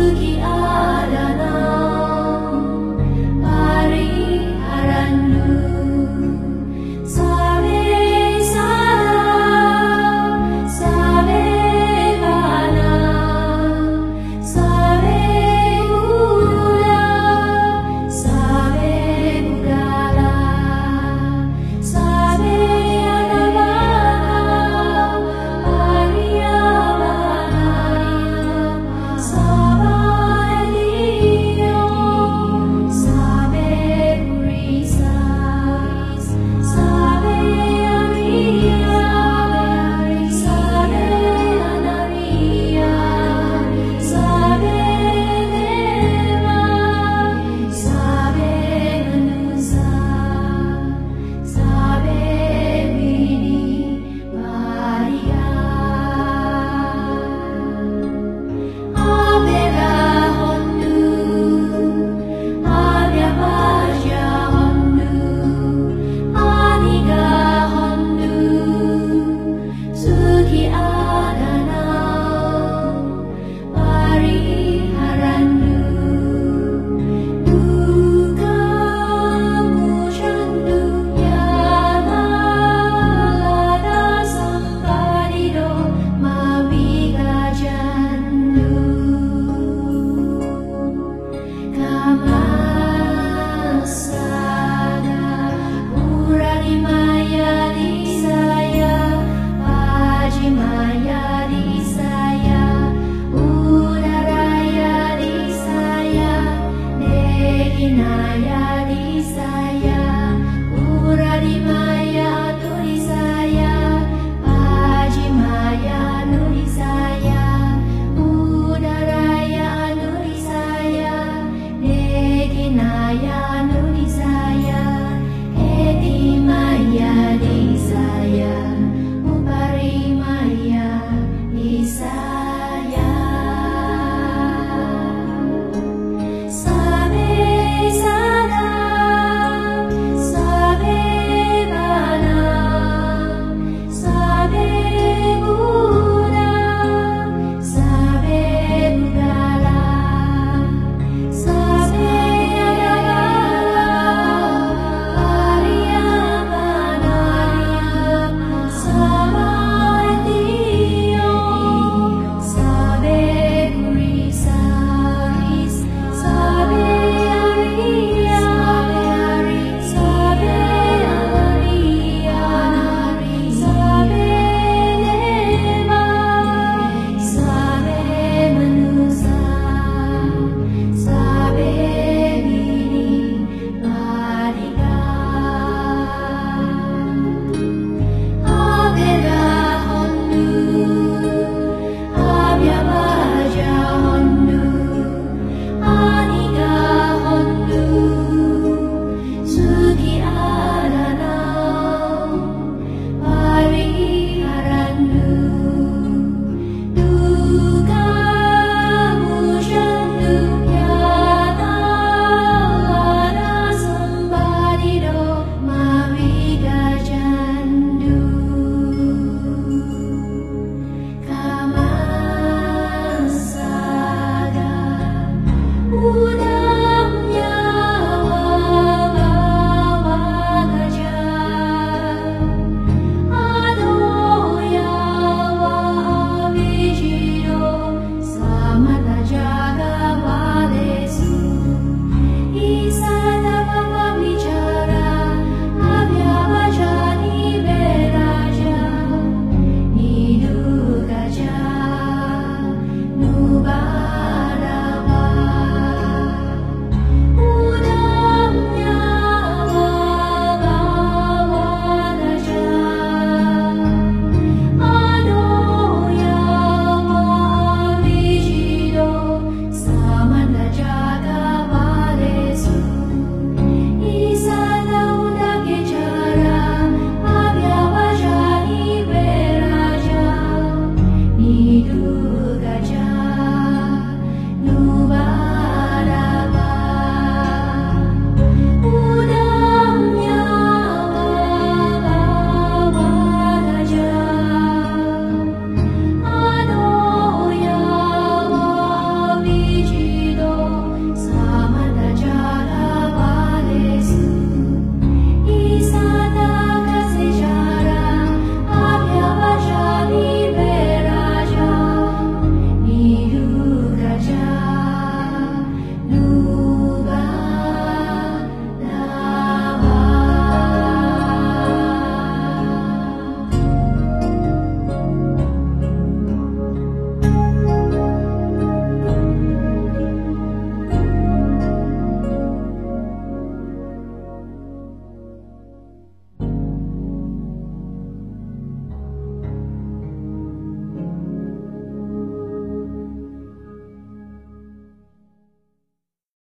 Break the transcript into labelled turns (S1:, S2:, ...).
S1: pergi